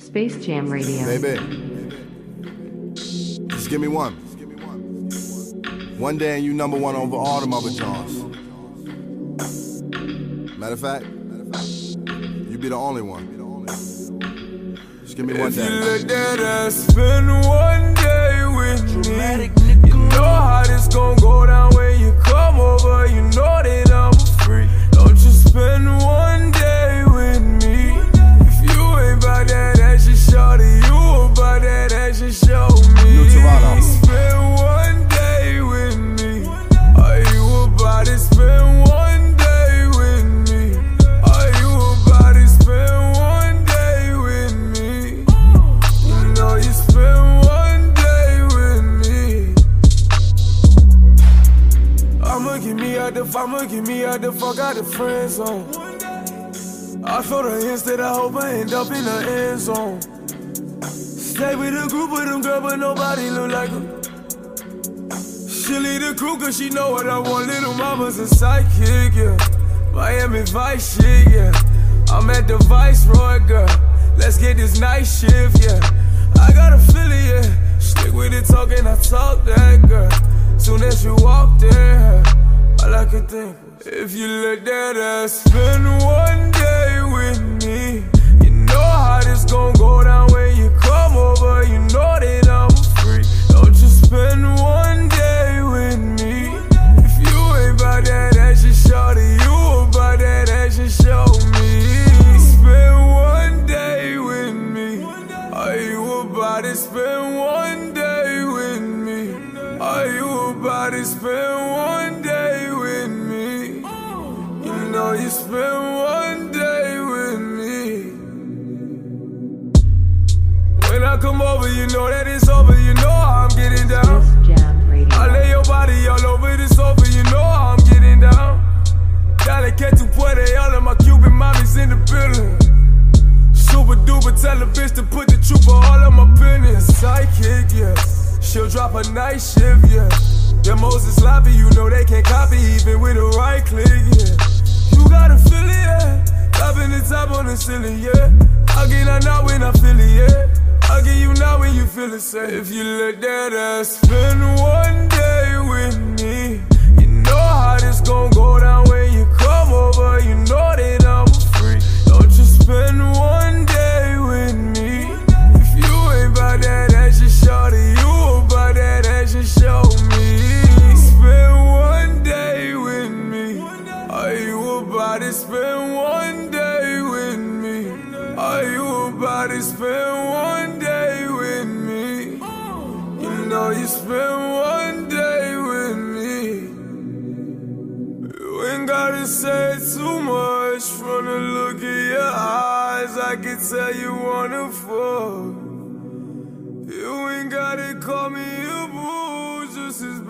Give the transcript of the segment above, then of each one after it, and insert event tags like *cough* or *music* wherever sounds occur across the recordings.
Space Jam Radio. Baby. Just give me one. One day and you number one over all them other Johns. Matter of fact, you be the only one. Just give me one If day. you look at us, spend one day with me. You know how this gon' go down when you come over. You know that I'm free. Don't you spend one day with me. If you ain't about that action, shorty, you about that action, show me. Spend one day with me. Are you about it? Spend one day with me. Are you about it? Spend one day with me. You know you spend one day with me. I'ma get me out the I'ma get me out the fuck out the friend zone. I feel the hints that I hope I end up in the end zone. Stay with a group of them girl, but nobody look like her. She lead the crew cause she know what I want. Little mama's a psychic, yeah. Miami Vice shit, yeah. I'm at the Viceroy, girl. Let's get this night shift, yeah. I got a feeling, yeah. Stick with it, talking, I talk that, girl. Soon as you walk there, all I could think if you look at us, spend one day this gon' go down when you come over. You know that I'm free. Don't you spend one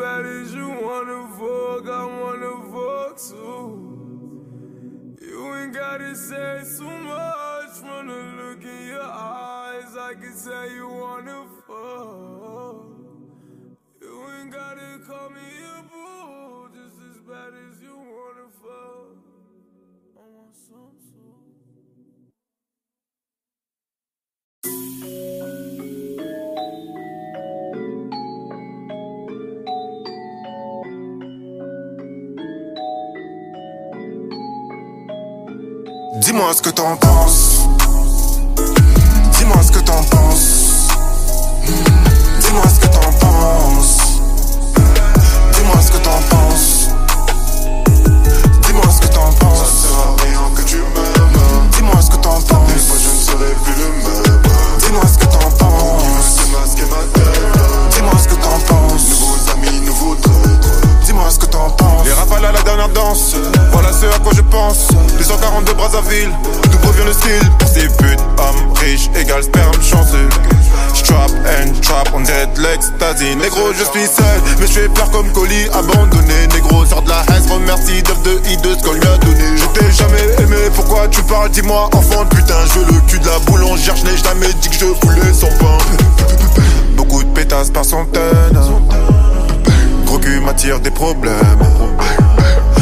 bad as you wanna fuck. I wanna fuck too. You ain't gotta say too much from the look in your eyes. I can tell you wanna fuck. You ain't gotta call me a boo just as bad as you wanna fuck. I want some too. Dis-moi ce que t'en penses. Dis-moi ce que t'en penses. Dis-moi ce que t'en penses. Dis-moi ce que t'en penses. Dis-moi ce que t'en penses. Ça sert à rien que tu m'aimes. Dis-moi ce que t'en penses. Des fois je ne serai plus le même. Dis-moi ce que t'en penses. Les rafales à la dernière danse. Voilà ce à quoi je pense. Les 140 de Brazzaville. D'où provient le style? Pour ces putes, hommes riches égale sperme chanceux. Strap and trap, on dirait de l'ecstasy. Négro, je suis seul, mais je fais peur comme colis abandonné. Négro, sort de la haine, remercie d'œuf de I de ce qu'on lui a donné. Je t'ai jamais aimé, pourquoi tu parles? Dis-moi, enfant de putain, je le cul de la boulangère. Je n'ai jamais dit que je voulais son pain. *laughs* Beaucoup de pétasses par centaines. Gros cul m'attire des problèmes.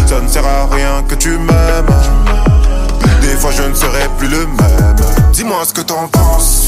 Ça ne sert à rien que tu m'aimes. Des fois je ne serai plus le même. Dis-moi ce que t'en penses.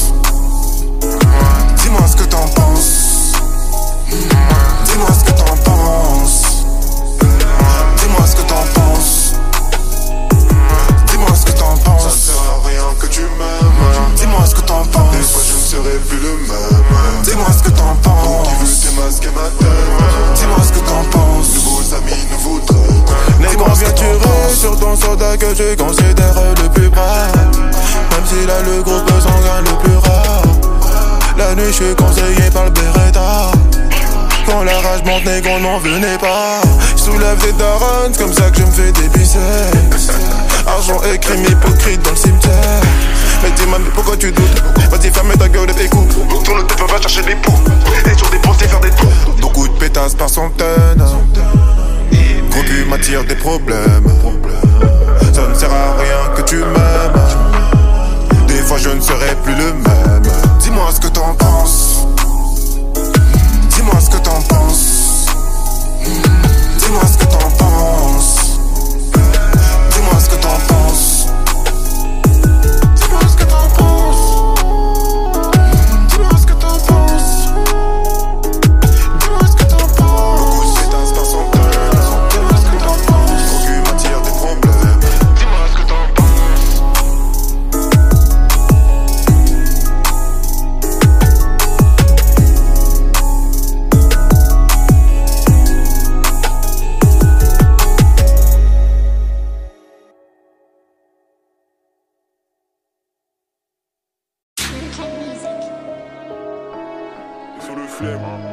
N'en venez pas. Soulève des darons, comme ça que je me fais des biceps. Argent et crime hypocrite dans le cimetière. Mais dis-moi, mais pourquoi tu doutes? Vas-y, ferme ta gueule et écoute. Tourne le tête, va chercher des poux. Et sur des pensées, faire des tours. Beaucoup de pétasses par centaines. Gros cul m'attire des problèmes. Ça ne sert à rien que tu m'aimes. Des fois je ne serai plus le même. Dis-moi ce que t'en penses. Dis-moi ce que t'en penses. Dis-moi ce que t'en flemme,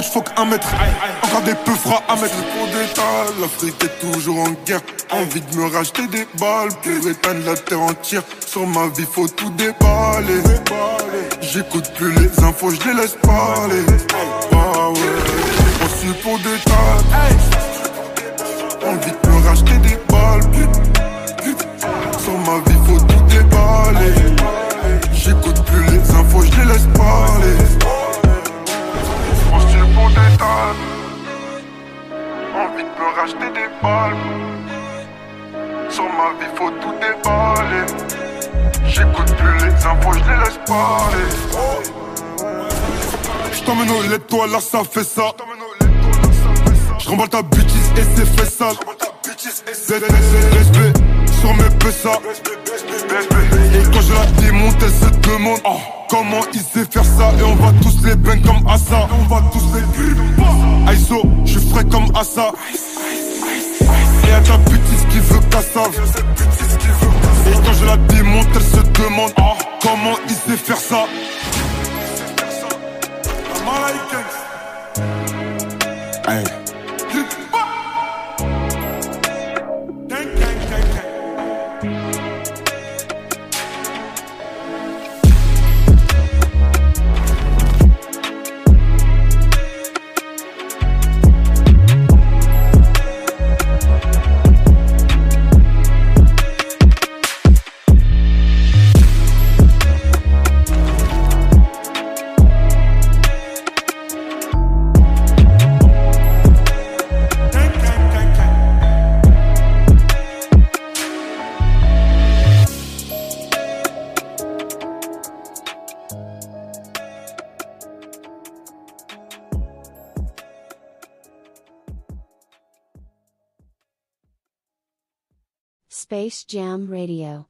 coach, faut qu'un mètre. Encore des peu fera à mettre. Pour détail, l'Afrique est toujours en guerre. Envie de me racheter des balles pour éteindre la terre entière. Sur ma vie, faut tout déballer. J'écoute plus les infos, je les laisse parler. Ah ouais, on suit pour détail. Envie Toi là ça fait ça. J'remballe ta bitches et c'est fait ça. Respect sur mes PSA. Et quand je la démonte, elle se demande oh, comment il sait faire ça? Et on va tous les bang comme Assa. On va tous les Aïso, je suis frais comme Assa. Et à ta bitches qui veut cassave. Et quand je la démonte, elle se demande oh, comment il sait faire ça? Hey. Space Jam Radio.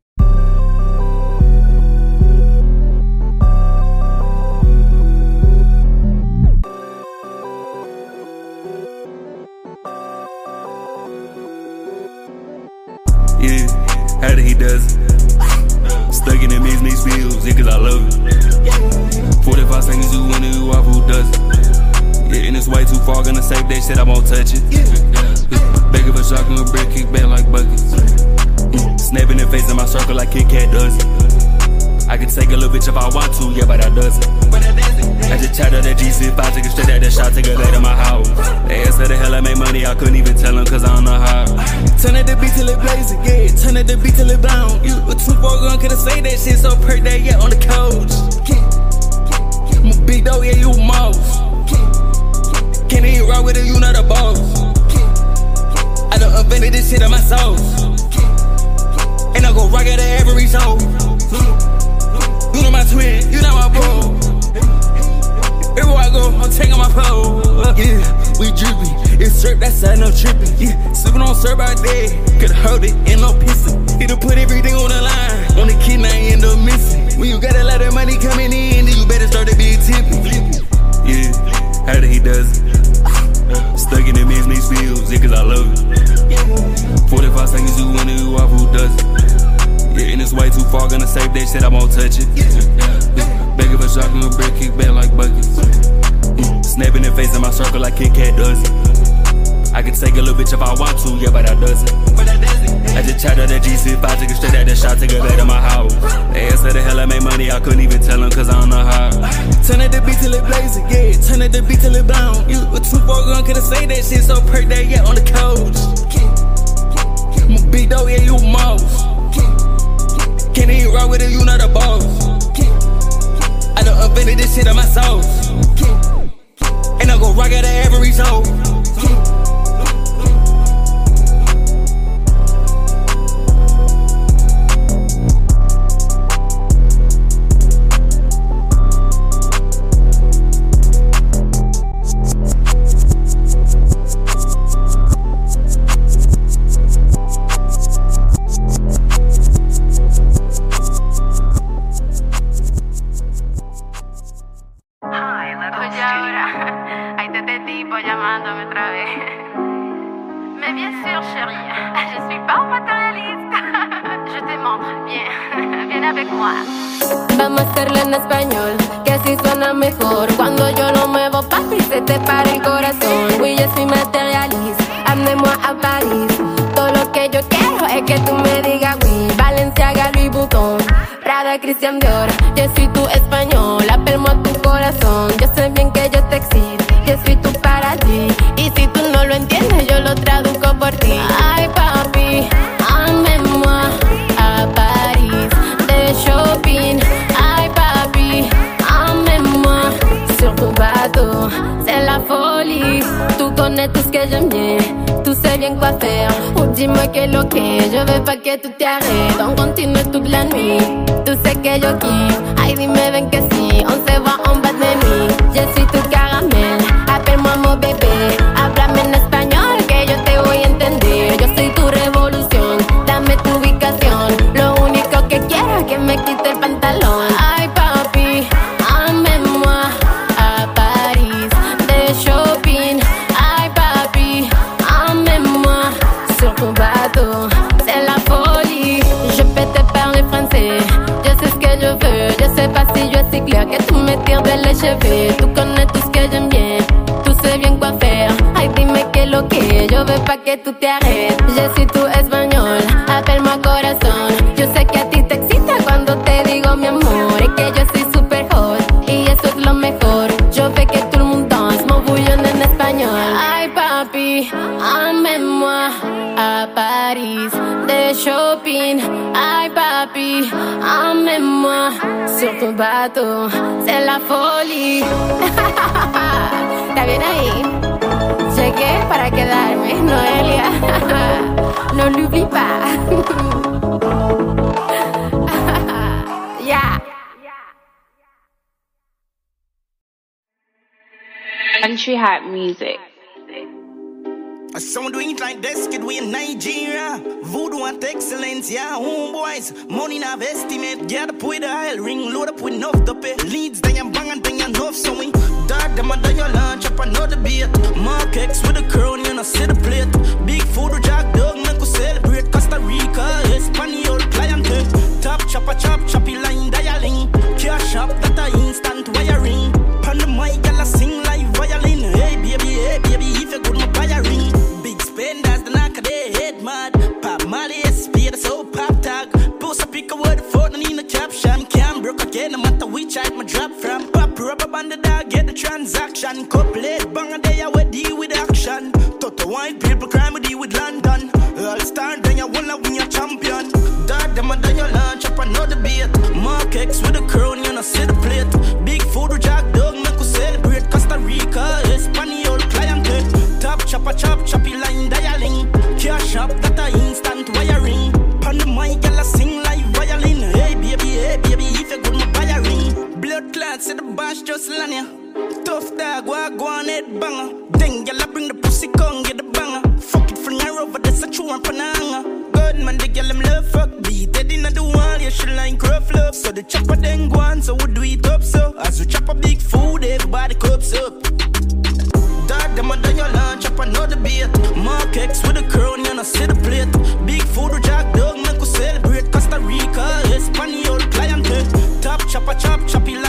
It's way too far, gonna save that shit, I won't touch it. Begging for shotgun, a brick, kick back like buckets. Mm, Snapping the face in my circle like Kit Kat does it. I can take a little bitch if I want to, yeah, but I doesn't. I just chat up that GC5, take it straight out the shot, take it back to my house. They asked how the hell I made money, I couldn't even tell them cause I don't know how. Turn at the beat till it blazes, yeah, turn at the beat till it blown. You a two four gun, could've say that shit so per day, yeah, on the couch. I'm a big dog, yeah, you a mouse. Can't even rock with it, you not a boss. I done invented this shit on my soul. And I go rock it at every show. You know my twin, you know my bro. Everywhere I go, I'm taking my pole. Yeah, we drippy. It's syrup, that's side no tripping. Yeah, sipping on syrup out there. Could hold it and no pissing. It'll put everything on the line. On the kid, I end up missing. When you got a lot of money coming in, then you better start to be tipping. Yeah, how did he does it? Stuck in the mix, mix fields, yeah, cause I love it. 45 seconds, you it, you off, who does it? Yeah, and it's way too far, gonna save that shit, I won't touch it. Yeah. Begging for shotgun, a brick, kick back like buckets. Mm. Snapping the face in my circle like Kit Kat does it. I can take a little bitch if I want to, yeah, but I doesn't. I just chat up that G65, take it straight out the shot, take it back to my house. They asked the hell I made money, I couldn't even tell them cause I don't know how. Turn at the beat till it blazes, yeah, turn at the beat till it blown. You a two four gun, could've say that shit so per that, yeah, on the couch. I'm a big dog, yeah, you a mouse. Can't even rock with it, you not a boss. I done invented this shit on my soul. And I go rock it at every show. Christian Dior. Yo soy tu español, appelle-moi tu corazón. Yo sé bien que yo te excito, yo soy tu paradis. Y si tú no lo entiendes, yo lo traduzco por ti. Ay, papi, amenez-moi a París de shopping. Ay, papi, emmène-moi sur ton bateau. C'est la folie. Tú ce que j'aime bien. Tú sais bien quoi faire. Dis-moi que lo que. Je veux pas que tu t'arrêtes. On continue toute la nuit. Tú sais que yo kiffe. Ay, dime ven que sí. On se va en bas de nuit. Je suis tu caramel. Appelle-moi mon bébé. Háblame en español que yo te voy a entender. Yo soy tu revolución. Dame tu ubicación. Lo único que quiero es que me quite que tu me tires de les. Tu connais tout ce que j'aime bien. Tu sais bien quoi faire. Ay, dime que lo que. Yo veux pas que tú te arrêtes. Je suis tu español. Appelle-moi corazón. Yo sé que a ti te excita cuando te digo mi amor. Sur ton bateau. La folie. *laughs* ¿Está bien ahí? Llegué para quedarme, Noelia. *laughs* no. *laughs* Country Hot Music. Some do it like kid, we in Nigeria. Voodoo and excellence, yeah, homeboys. Money now estimate, get up with the oil ring, load up with enough to pay. Leads, then you bang and then you enough, so we dad them and then you lunch up another beat. Mark X with a crown, you know, see the plate. Big food, jack dog, make we celebrate. Costa Rica, Espanol, client. Top chopper, chop, choppy line, dialing. Cash up, that a instant wiring. Pan the mic, gyal a sing transaction. Couple bang a day, I will with action. Toto white people crime, we deal with London. All star, then you wanna win your champion. Dad, them and then you launch up another beat. Mark X with a crown, you know, see the plate. Big food with jack dog, make we celebrate. Costa Rica, Espanol, client. Top chopper, chop, choppy line, dialing. Cash up, that a instant Clots, see the bash just land ya. Tough dog, go on head banger. Then gyal a bring the pussy, come get the banger. Fuck it for now over, that's a true one pananga. Good man, the gyal them love fuck beat. Dead inna the wall, yeah, she like rough love. So the chopper then go on, so we do it up so. As we chop a big food, everybody cups up. Dad, them a done your lunch up another beat. Mark X with a crown, you know, see the plate. Big food jack dog, make we celebrate. Costa Rica, Espanol, client. Top chopper, chop, choppy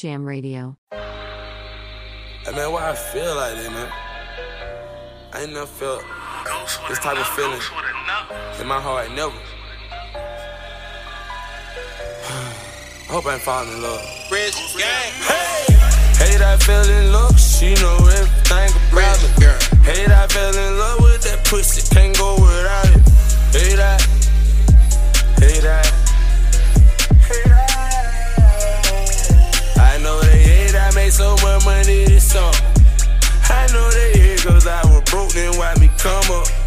Jam Radio. Hey man, why I feel like that, man? I ain't never felt this type of feeling in my heart, never. *sighs* I hope I ain't falling in love. Rich gang. Hey, hey, that feeling look, she know everything about me. Hey, that fell in love with that pussy, can't go without it. Hey, that, hey, that, made so much money this summer. I know they hate cause I was broke, then why me come up?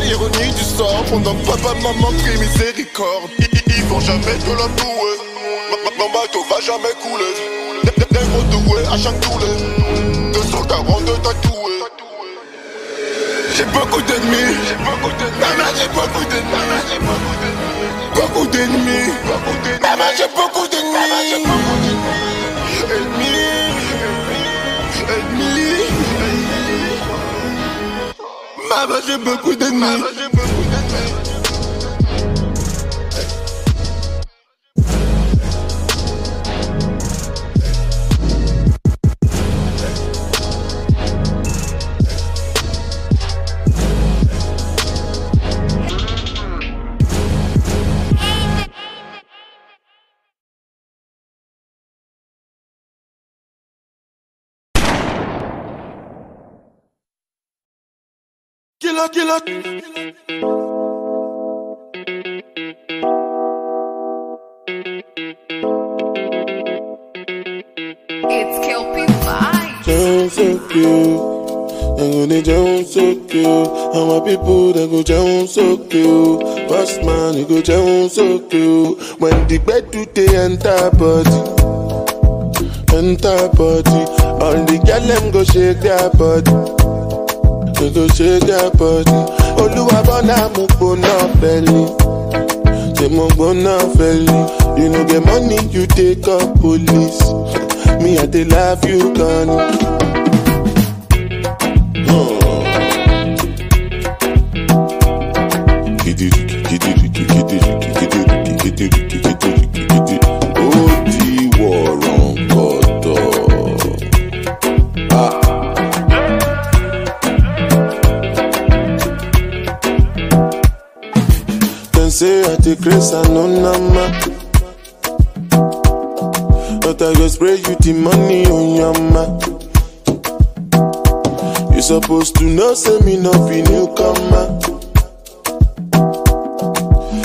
L'ironie du sort. Pendant que papa, maman prie miséricorde. Ils, vont jamais te la bouer. Mon bateau va jamais couler. Négro doué à chaque toulé 242 tatoués J'ai beaucoup d'ennemis Maman j'ai beaucoup d'ennemis Beaucoup d'ennemis Maman j'ai beaucoup d'ennemis Maman j'ai beaucoup d'ennemis Killer, killer. It's Kel-P Vibes. Jones so cute. They go they Jones so cute. And my people they go Jones so cute. Boss man you go Jones so cute. When the bed do they enter body, enter body. All the girl them go shake their body. They go shake their body. Oluwa bona mo gbona belly. Say mo gbona belly. You know get money you take up police. Me I dey love you gone. And no nama. But I go spray you the money on your ma. You supposed to know, say me no be newcomer.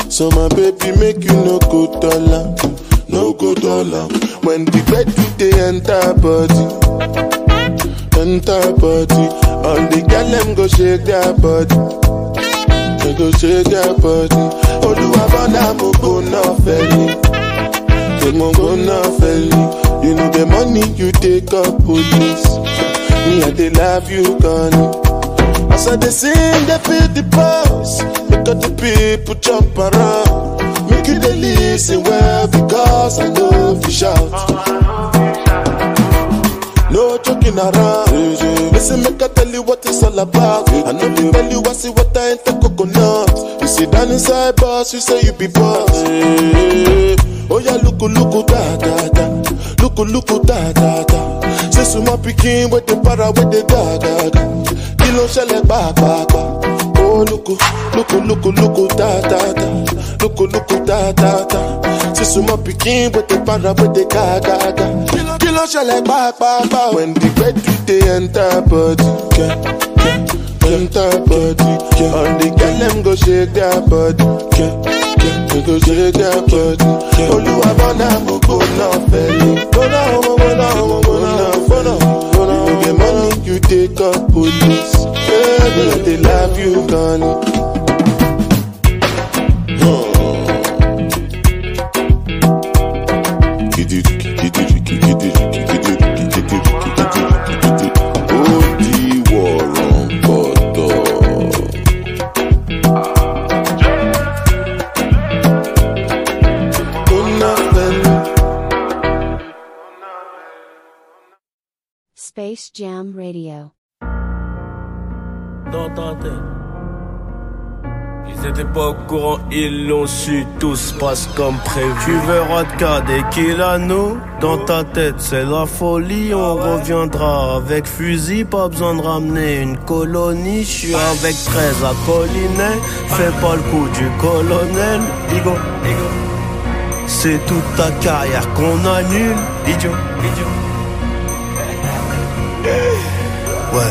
So my baby make you no go dollar, no go dollar. When the bed do they enter body, enter body. All the girl them go shake their body, they go shake their body. Oluwa bona mo go no felly. Take my gun now, felly. You know the money you take up police. Me, I they love you, gone. As I they sing, they feel the pulse. Look at the people jump around. Make you they listen well because I know you shout. No joking around. Listen, make I tell you what it's all about. I know me tell you I see what I ain't the coconut. You sit down inside boss, you say you be boss. Oh yeah, look, look, da da da. Look, look, da da da. Say suma pikin with the para with the da da da. Kilo shele ba ba ba. Oh look, look, look, look, da da da. Look, look, da da da. Say suma pikin with the para with the ga ga ga. Ba ba ba. When the do they enter body, yeah, yeah. enter body. Yeah. All the girl them go shake their body, yeah, yeah. They go shake their body. Oluwa bona mo go na feli. Bona mo bona mo bona bona bona. You the money you take call police. Yeah, they love you, Connie. Jam Radio. dans ta tête. Ils étaient pas au courant, ils l'ont su, tout se passe comme prévu. Tu verras de cas dès qu'il a nous, dans ta tête c'est la folie, on reviendra avec fusil, pas besoin de ramener une colonie. Je suis avec 13 à Collinet, fais pas le coup du colonel, Igo, C'est toute ta carrière qu'on annule, idiot, idiot. Ouais,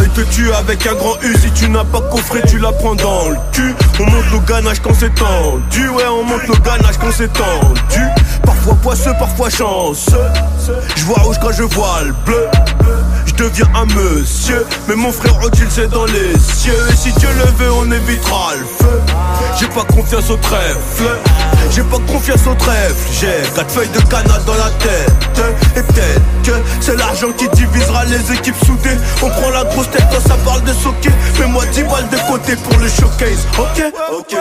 rue te tue avec un grand U Si tu n'as pas coffré tu la prends dans le cul. On monte nos ganaches quand c'est tendu. Ouais on monte nos ganaches quand c'est tendu. Parfois poisseux, parfois chanceux. Je vois rouge quand je vois le bleu. Je deviens un monsieur. Mais mon frère Odile c'est dans les cieux. Et si Dieu le veut on évitera le feu J'ai pas confiance au trèfle. J'ai pas confiance au trèfle. J'ai quatre feuilles de canard dans la tête. Et peut-être que c'est l'argent qui divisera les équipes soudées. On prend la grosse tête quand ça parle de socket Fais-moi 10 balles de côté pour le showcase. Ok, ok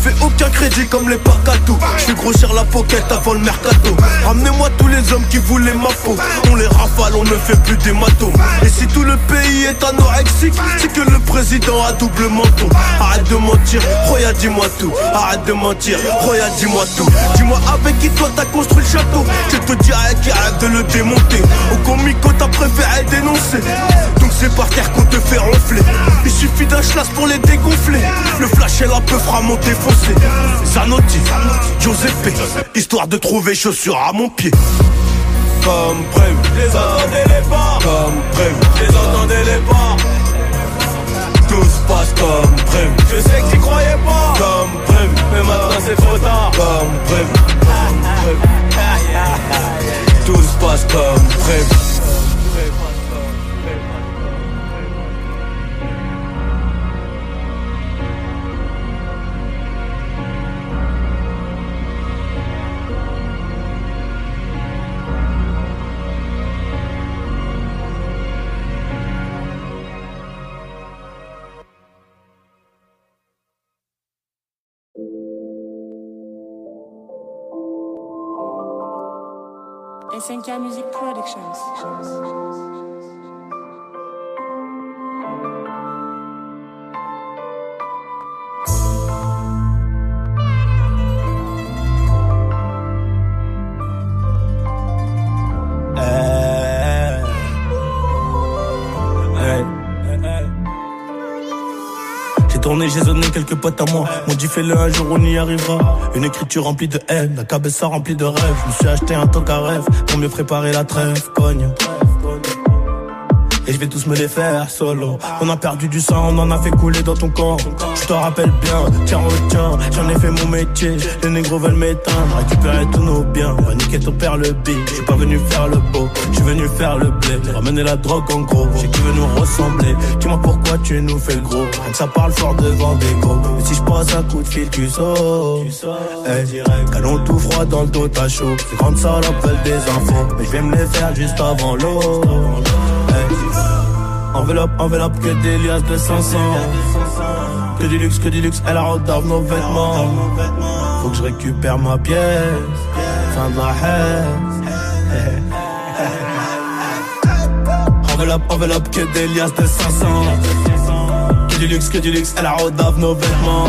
On fait aucun crédit comme les parcato. Je fais grossir la pocket avant le mercato. Ramenez-moi tous les hommes qui voulaient ma peau. On les rafale, on ne fait plus des matos. Et si tout le pays est anorexique C'est que le président a double menton Arrête de mentir, Roya dis-moi tout. Arrête de mentir, Roya dis-moi tout. Dis-moi avec qui toi t'as construit le château. Je te dirai qui arrête de le démonter. Au comico t'as préféré dénoncer c'est par terre qu'on te fait ronfler Il suffit d'un chlasse pour les dégonfler Le flash et la peu fera mon défoncer Zanotti, Giuseppe Histoire de trouver chaussures à mon pied comme prévu. Les entendez les pas, comme prévu. Les entendez les pas. Tout se passe comme prévu. Je sais que tu croyais pas, comme prévu. Mais maintenant c'est trop tard, comme prévu. Comme prévu. Tout se passe comme prévu. SNK Music Productions. Quelques potes à moi. M'ont dit fais-le un jour, on y arrivera. Une écriture remplie de haine, la cabessa remplie de rêves. Je me suis acheté un tank à rêve pour mieux préparer la trêve. Cogne. Vais tous me les faire solo. On a perdu du sang, on en a fait couler dans ton corps. Je te rappelle bien, tiens, retiens, j'en ai fait mon métier. Les négros veulent m'éteindre, récupérer tous nos biens. Va niquer ton père le big. Je suis pas venu faire le beau, je suis venu faire le blé. Ramener la drogue en gros, j'ai qui veut nous ressembler. Dis-moi pourquoi tu nous fais gros. Ça parle fort devant des gros. Et si je passe un coup de fil, tu sautes. Hey, canon tout froid dans le dos, t'as chaud. Ces grandes salopes veulent des infos. Mais je vais me les faire juste avant l'eau. Enveloppe, enveloppe, que des liasses de 500 Que du luxe, que du luxe, elle redave nos vêtements. Faut que je récupère ma pièce. Fin de la haine. *laughs* Enveloppe, enveloppe, que des liasses de 500 Que du luxe, que du luxe, elle redave nos vêtements.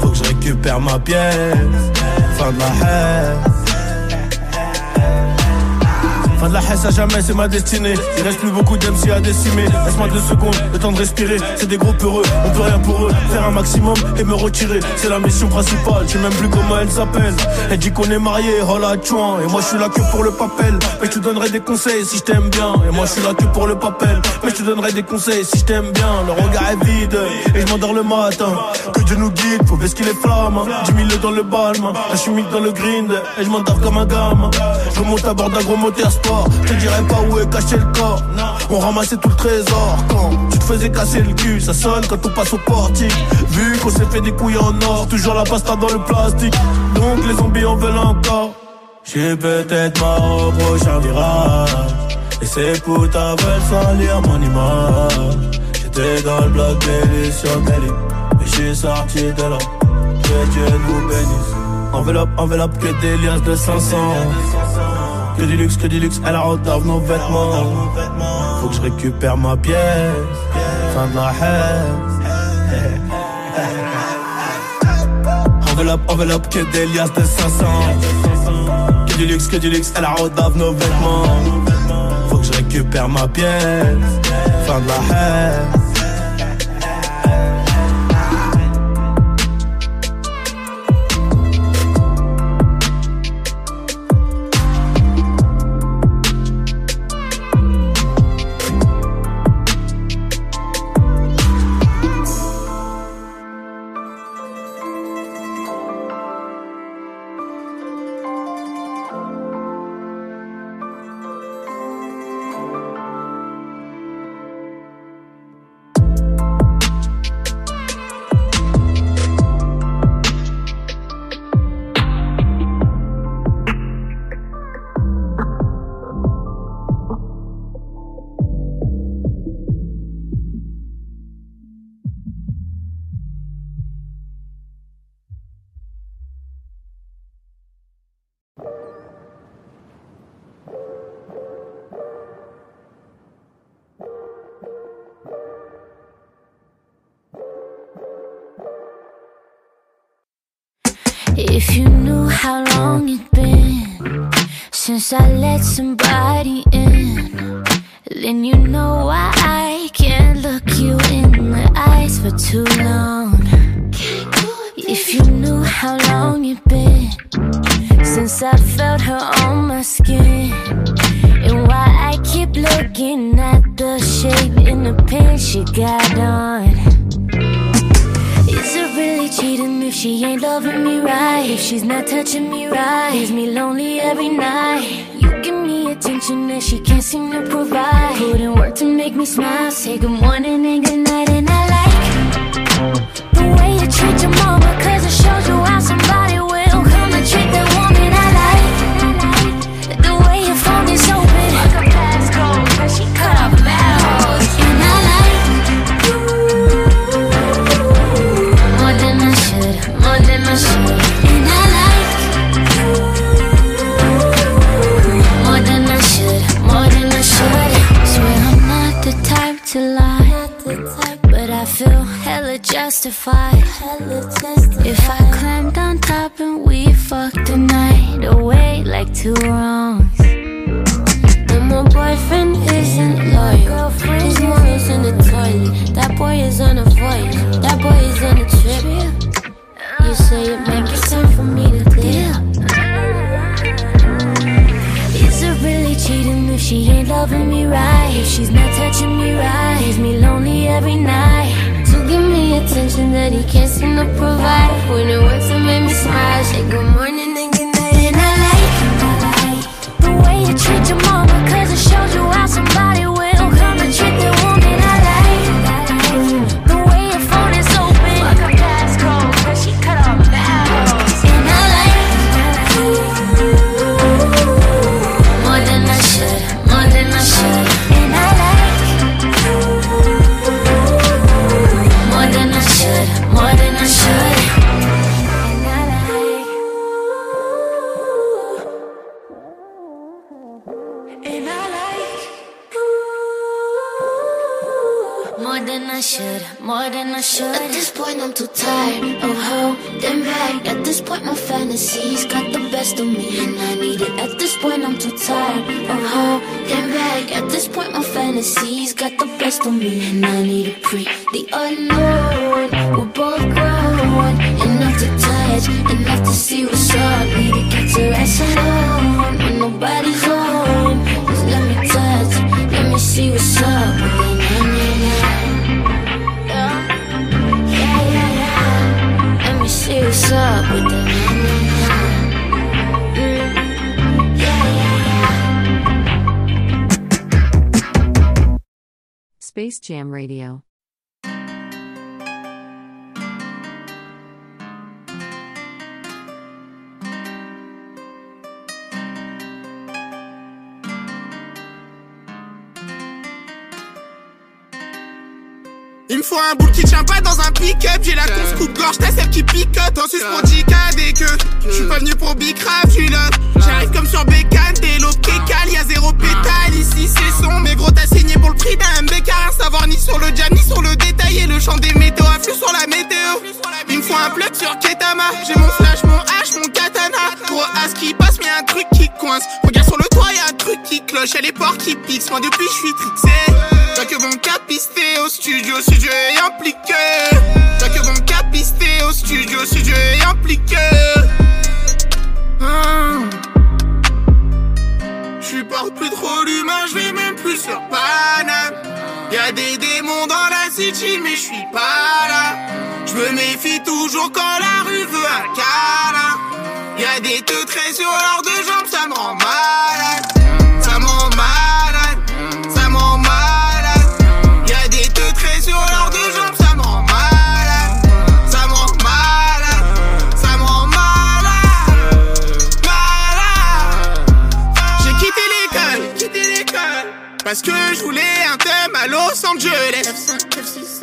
Faut que je récupère ma pièce. Fin de la haine Fin de la haine à jamais, c'est ma destinée. Il reste plus beaucoup d'MC à décimer. Laisse-moi deux secondes, le temps de respirer. C'est des groupes heureux, on peut rien pour eux. Faire un maximum et me retirer, c'est la mission principale. Je sais même plus comment elle s'appelle. Elle dit qu'on est mariés, oh la chouin. Et moi je suis là que pour le papel. Mais je te donnerai des conseils si je t'aime bien. Et moi je suis là que pour le papel. Mais je te donnerai des conseils si je t'aime bien. Le regard est vide et je m'endors le matin. Que Dieu nous guide, faut baisser les flammes. 10 000 dans le balme, un chimique dans le grind. Et je m'endors comme un gamin. Je remonte à bord d'un gros moteur. Je te dirai pas où est caché le corps. On ramassait tout le trésor quand tu te faisais casser le cul. Ça sonne quand on passe au portique. Vu qu'on s'est fait des couilles en or, toujours la pasta dans le plastique. Donc les zombies en veulent encore. J'ai peut-être mort au prochain virage. Et ces putains veulent salir mon image. J'étais dans le bloc Belly sur. Mais j'ai sorti de là. Que Dieu nous bénisse. Enveloppe, enveloppe, que des liasses de 500. Que du luxe, que du luxe, elle a nos vêtements. Faut que je récupère ma pièce. Fin de la haine. Enveloppe, enveloppe, que des liasses de 500. Que du luxe, que du luxe, elle a nos vêtements. Faut que je récupère ma pièce. Fin de la haine. Since I let somebody in, then you know why I can't look you in the eyes for too long. If you knew how long it'd been since I felt her on my skin, and why I keep looking at the shape in the pants she got on. Cheating if she ain't loving me right? If she's not touching me right, leaves me lonely every night. You give me attention that she can't seem to provide. Put in work to make me smile. Say good morning and good night, and I like the way you treat your mama, cause feel hella justified. If I climbed on top and we fucked the night away like two wrongs. And my boyfriend isn't loyal. His morals in the toilet. That boy is on a voyage. That boy is on a trip. You say it might be time for me to deal. Is it really cheating if she ain't loving me right? If she's not touching me right, leaves me lonely every night. Give me attention that he can't seem to provide. When it works, it make me smile. Say good morning and good night, and I like, I like the way you treat your mama, cause it shows you how somebody should. At this point, I'm too tired of holding back. At this point, my fantasies got the best of me, and I need it. At this point, I'm too tired of holding back. At this point, my fantasies got the best of me, and I need a pre. The unknown, we're both grown enough to touch, enough to see what's up. Need to get Jam Radio. Faut un boule qui tient pas dans un pick-up. J'ai la conce coupe-gorge, t'as celle qui picote. En sus pour Jika dès que je suis pas venu pour Big Rap, tu l'as. J'arrive comme sur Bécane, t'es l'aube Kékal, y'a zéro pétale. Ici c'est son, mais gros t'as signé pour le prix d'un bécard. Rien savoir ni sur le jam, ni sur le détaillé. Le chant des météos afflue sur la météo. Il me faut un plug sur Ketama. J'ai mon flash, mon hache, mon katana. Gros as qui passe, mais un truc qui coince. Regarde sur le toit, y'a un truc qui cloche. Y'a les portes qui piquent. Moi depuis, je suis trixé. T'as que bon capisté au studio, est impliqué. T'as que bon capisté au studio, est impliqué. Hum. Je porte plus trop l'humain, je vais même plus sur Paname. Y'a des démons dans la city, mais je suis pas là. Je me méfie toujours quand la rue veut un câlin. Y'a des teutrés sur leurs deux jambes, ça me rend malade.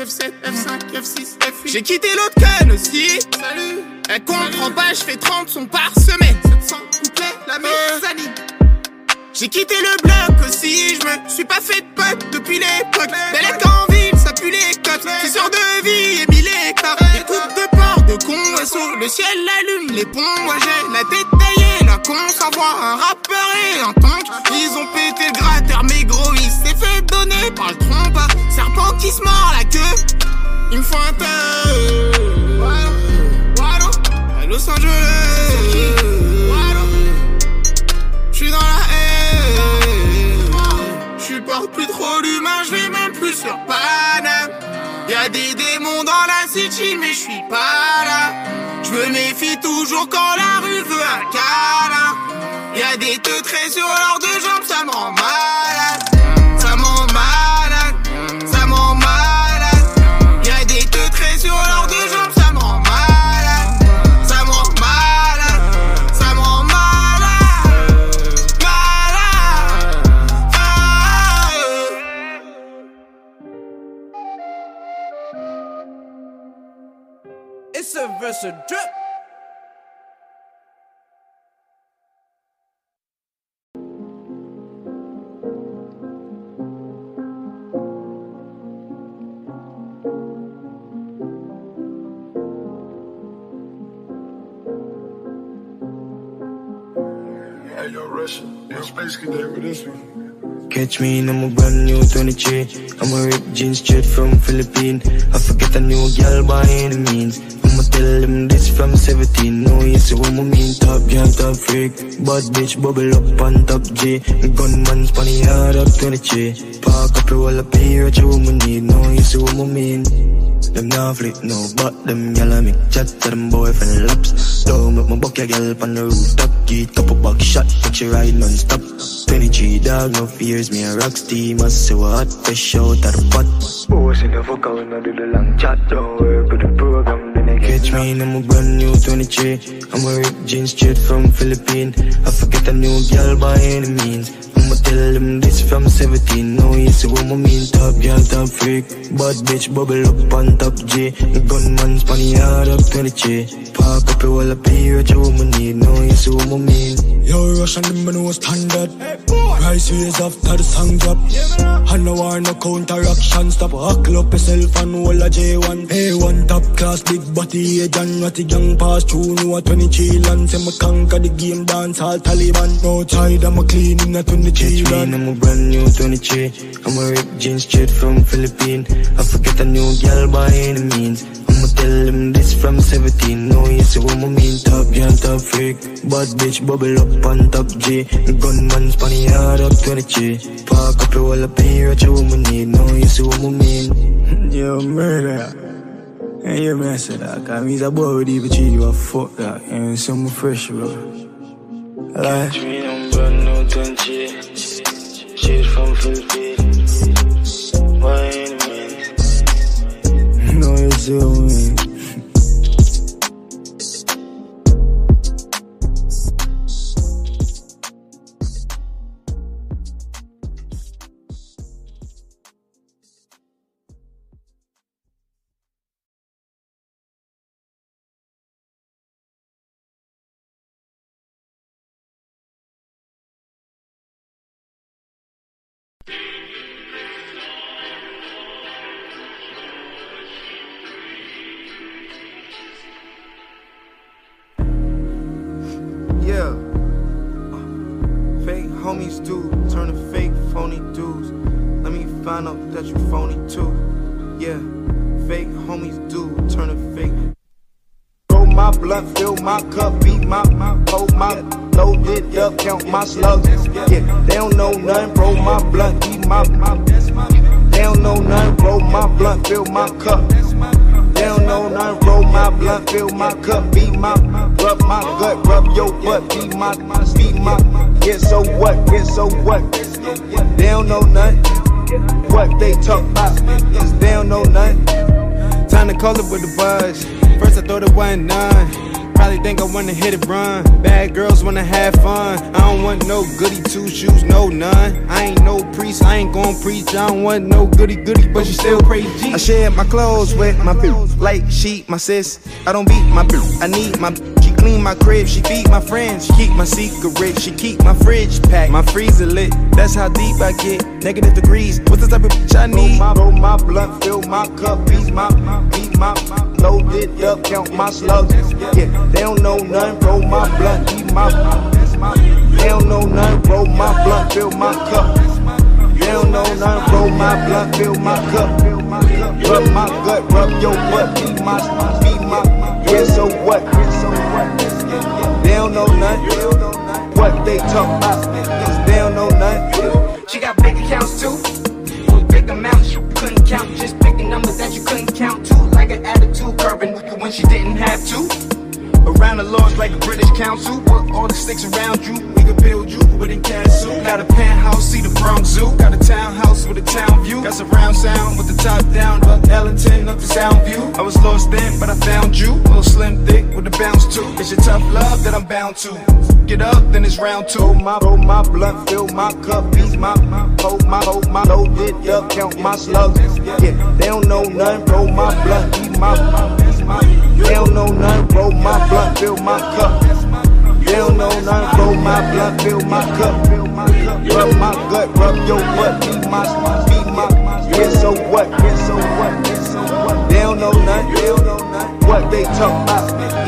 F7, F5, F6, F8. J'ai quitté l'autre conne aussi. Salut. Elle comprend pas, je fais 30 sons par semaine. 700 couplets, la mezzanine. J'ai quitté le bloc aussi, je me suis pas fait de pote depuis l'époque. Belle être en ville, ça pue les cotes. C'est sûr de vie, Émile hectares. Des coupes de porc, de con. Le ciel allume les ponts. Moi j'ai la tête taillée, sans voir un rappeur et un tonk. Ils ont pété le gratteur, mais gros, il s'est fait donner par le trompe. Serpent qui se mord la queue. Il me faut un. À Los Angeles. J'suis dans la haine. J'suis porte plus trop l'humain, j'vais même plus sur Paname. Y'a des démons dans la city, mais j'suis pas là. J'me méfie toujours quand la rue veut un câlin. Y'a des teutrés sur leurs deux jambes, ça me rend malade. It's a drip. Hey, yo, Rvssian. Yo, Space Cadet with this one. Catch me in a brand new 23 I'm a ripped jeans straight from Philippines. I forget a new girl by any means. I'ma tell them this from 17 No, you see what I mean? Top girl, top freak. Bad bitch, bubble up on top G. Gunman, spanny hard up 23 Park up wall up here, what you woman need? No, you see what I mean them nah flip no, but them gyal make chat to them boyfriend laps. Don't make my buck your gyal on the rooftop. Get up a back shot, but you ride non-stop. 23 dog, no fears, me a rock steam. I say what, fresh out of the pot. Boys in the fuck out, no do the long chat. Don't work with the program, then I catch me in a brand new 23. I'm a ripped jeans straight from Philippines. I forget a new girl by any means. I'ma tell them this from 17. No, you see what I mean. Top girl, top freak. Bad bitch, bubble up on top G. Gunman, spanny hard up 23. Park up your wall up here, what you woman need. No, you see what I mean. Yo, Rvssian, them know standard. Price raise after the song drop. I no want no counteraction. Stop huckle up yourself and hold a J1. A1 top class, big body agent. What the young pass through, no a 23 land. Say me conquer the game, dance all Taliban. No child, I'm a clean in a 23 Train. I'm a brand new 23. I'm a rip jeans straight from Philippines. I forget a new girl by any means. Tell them this from 17. No, you see what I mean. Top girl, top freak. Bad bitch, bubble up on top G. Gunman spanny hard up 23. Park up your wall up in here, what you woman need. No, you see what I mean. *laughs* Yo, murder. And you me I say that, cause me's a boy with even cheat you a fuck that. And something fresh, bro. Like, Train, I'm brand new 23. Straight from Philippines. You think I wanna hit it run. Bad girls wanna have fun. I don't want no goody two shoes, no none. I ain't no priest, I ain't gon' preach. I don't want no goody goody, but you still crazy. I share my clothes with my bitch, like she my sis. I don't beat my bitch, I need my. Clean my crib, she feed my friends, she keep my secret, she keep my fridge packed, my freezer lit. That's how deep I get. Negative degrees, what's the type of bitch I need? Roll my, roll my blunt, fill my cup, beat my, beat my, load it up, count my slugs. Yeah, they don't know nothing, roll my blunt, eat my, they don't know nothing, roll my blunt, fill my cup. They don't know nothing, roll my blunt, fill my cup. Rub my gut, rub your butt, beat my, beat my, yeah, so what? Yeah, so what? Don't know nothing, what they talk about, they don't know nothing. She got big accounts too. With big amounts you couldn't count. Just picking numbers that you couldn't count to. Like an attitude curving when she didn't have to. Around the laws like a British council. With all the sticks around you, we can build you with a castle. Got a penthouse, see the Bronx Zoo. Got a townhouse with a town view. Got surround sound with the top down. Up Ellington, up the sound view. I was lost then, but I found you. Little slim thick with a bounce too. It's your tough love that I'm bound to. Get up, then it's round two. My, roll my blunt, fill my cup, beat my, hold my, hold my, load it up, count my slugs. Yeah, they don't know nothing, roll my blunt, eat my, they don't know nothing, roll my blunt, fill my cup. They don't know nothing, roll my blunt, fill my cup. Rub my gut, rub your butt, beat my, beat my, yeah, so what, yeah, so what, yeah, so what? They don't know nothing, they don't know nothing, what they talk about,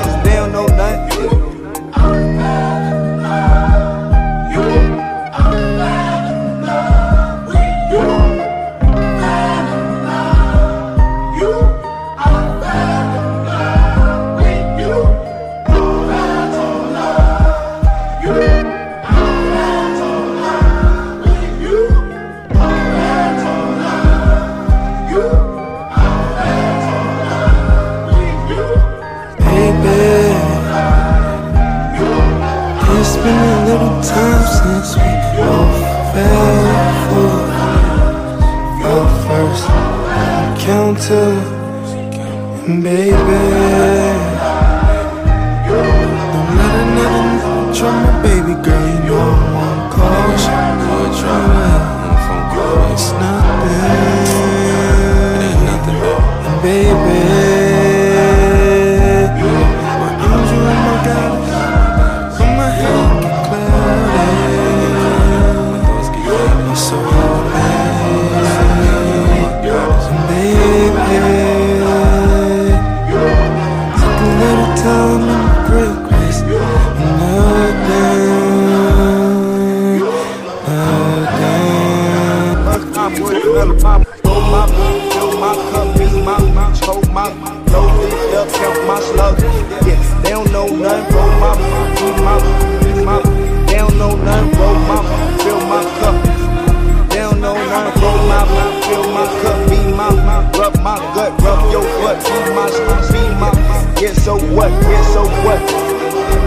Yeah, so what? Yeah, so what?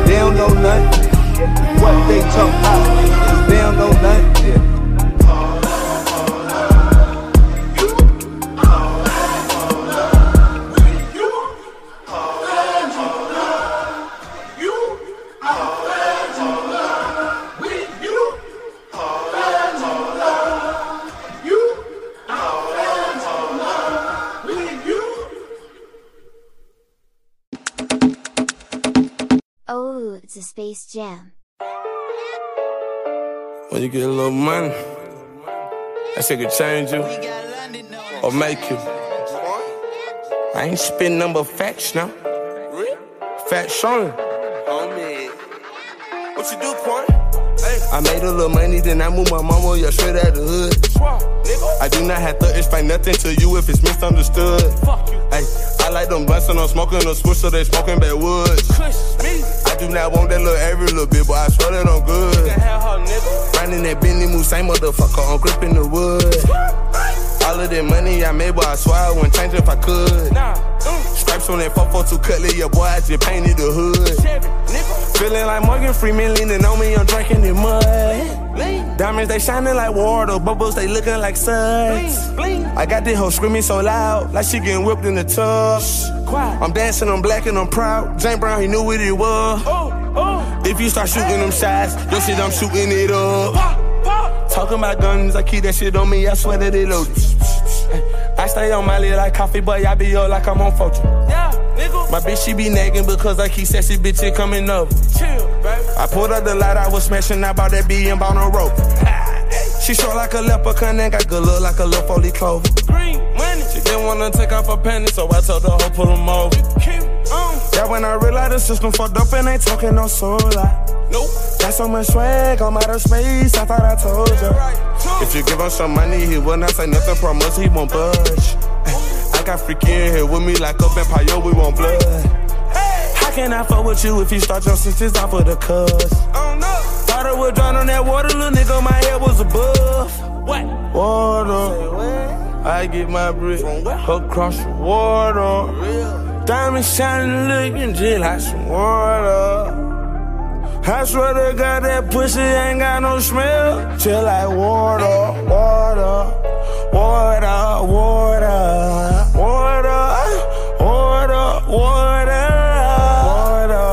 They don't know nothing. What they talk about? They don't know nothing. Oh, Space Jam. When you get a little money, that shit could change you or make you. I ain't spitting number facts now. Facts showing. What you do, point? I made a little money, then I moved my mama, yeah, straight out the hood. I do not have to explain nothing to you if it's misunderstood. Hey, I like them blunts and I'm smoking a switch, so they smoking backwoods. I do not want that little every little bit, but I swear that I'm good. Running that Bentley move, same motherfucker, I'm gripping the wood. All of that money I made, but I swear I wouldn't change if I could. Stripes on that 442 Cutlass, yeah, boy, I just painted the hood. Feeling like Morgan Freeman leaning on me, I'm drinking the mud. Diamonds, they shining like water, bubbles, they looking like suds. I got this hoe screaming so loud, like she getting whipped in the tub. I'm dancing, I'm black and I'm proud. James Brown, he knew what it was. If you start shooting them shots, your shit, I'm shooting it up. Talking about guns, I keep that shit on me, I swear that it loaded. I stay on my lid like coffee, but I be up like I'm on Fortune. My bitch, she be nagging because I keep sexy bitches coming over. I pulled up the light, I was smashing, I bought that B and bought a rope. *laughs* She short like a leprechaun and got good look like a little foley clover. Green money. She didn't wanna take off her panties, so I told her, hoe, pull them over. When I realized the system fucked up and ain't talking no solar. Nope. Got so much swag, I'm out of space, I thought I told ya. If you give him some money, he will not say nothing, promise he won't budge. *laughs* I got freaky in here with me like a vampire, we want blood. How can I fuck with you if you start your sentences off of the cuz? Oh no. Thought I would drown on that water, little nigga, my head was above. What? Water. I get my brick across the water. Diamond shining, looking just like some water. I swear to God, that pussy ain't got no smell. Just like water, water, water, water, water, water, water, water,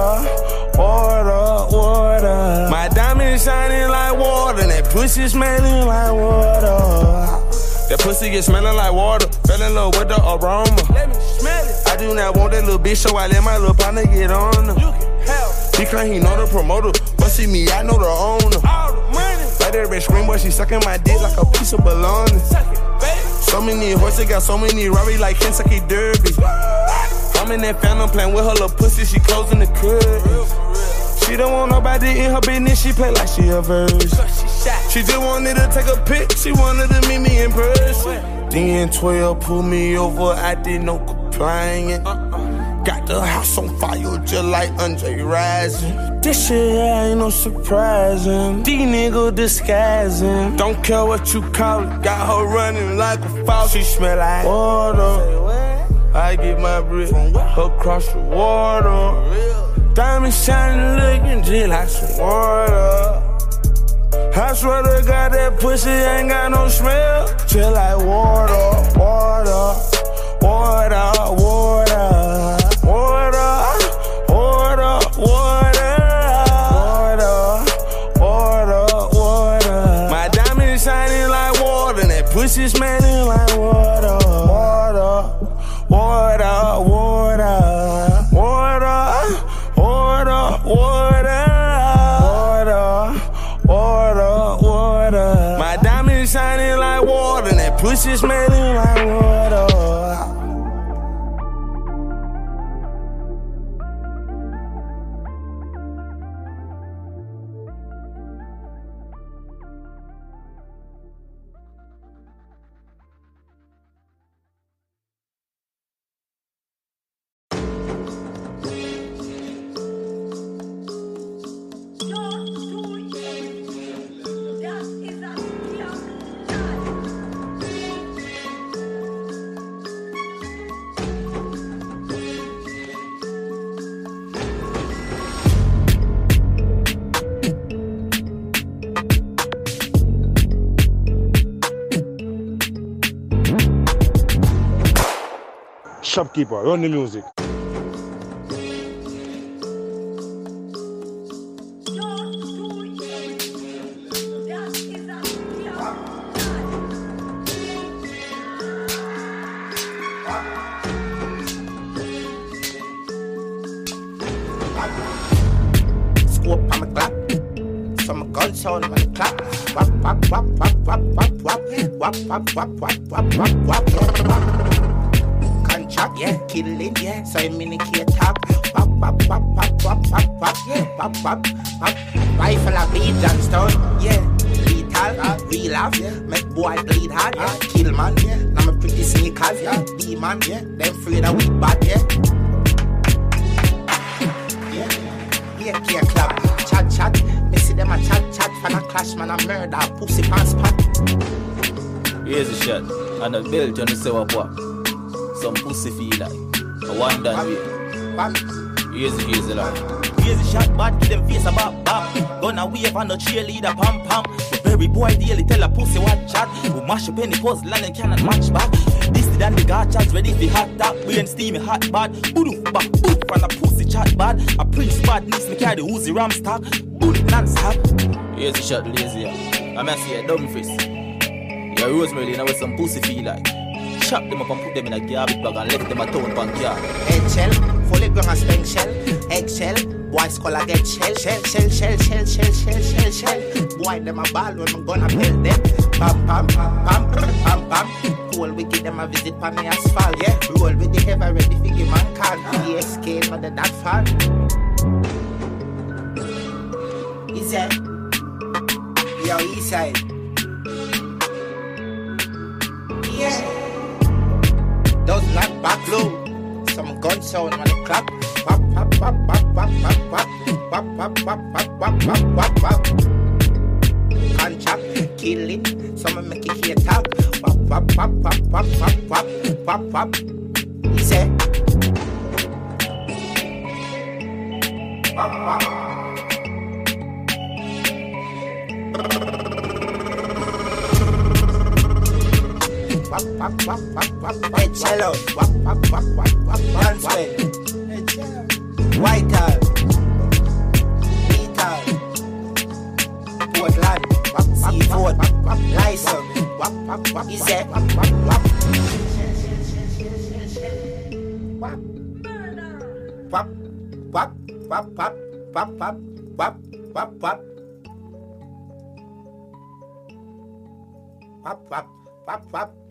water, water. My diamond shining like water, and that pussy smelling like water. That pussy is smelling like water. Fell in love with the aroma. Do not want that little bitch, so I let my little partner get on her. You can help. He claim he know the promoter, but see me, I know the owner. All the money. Like that bitch scream, boy, she sucking my dick like a piece of bologna. So many horses, got so many Robbie like Kentucky Derby. I'm in that phantom playing with her little pussy, she closing the curtains. She don't want nobody in her business, she play like she a verse. She just wanted to take a pic, she wanted to meet me in person. Then 12 pulled me over, I did no complying. Got the house on fire just like Andre Rison. This shit ain't no surprising. These niggas disguising. Don't care what you call it. Got her running like a foul. She smell like water. I get my brick across the water. Diamond shining, looking just like some water. I swear to God that pussy ain't got no smell. Just like water, water, water, water, Shopkeeper, run the music. On my. Wap wap wap wap wap wap wap wap wap wap wap wap wap wap A belt on the sewer pop. Some pussy feel like. A one done with. Here's a here's a lot. Here's a shot, bad, give them face a bop bop. Gonna wave on the cheerleader, pam pam. The very boy daily tell a pussy what chat. We mash up any puzzle and cannot match back. This than the gachas ready for hot top. We ain't steamy hot bad. Boodoo, back, boop, and a pussy chat bad. A prince bad, needs me carry the Uzi ram stock. Boot non stop. A shot, lazy. I'm gonna see a dumb face. Yeah, Rosemary, now with some pussy feel like. Chop them up and put them in a garbage bag and left them a town pan car. Eggshell, fully grown a spank shell. Eggshell, boy skull a get shell. Shell, shell, shell, shell, shell, shell, shell, shell. Boy them a ball when I'm gonna build them. Pam, pam, pam, pam, pam, pam. Cool, we give them a visit pa me asphalt, yeah. Roll with the ever ready figure man can. PSK, not the that fan. Easy. Yo, east not back low. Some gun sound on the clap. Wap, wap, wap, wap, wap, wap, wap. Wap, wap, wap, wap, wap, wap, wap, wap. Contract, killing. Some make it here tap. Wap, wap, wap, wap, wap, wap, wap, wap, wap. He said. Hey, cello. Wap. White. Portland. Seaford. Lyson. Wap, wap. Wap. Wap, wap, wap, wap, wap, wap, wap, wap, wap. Wap, wap, wap, wap.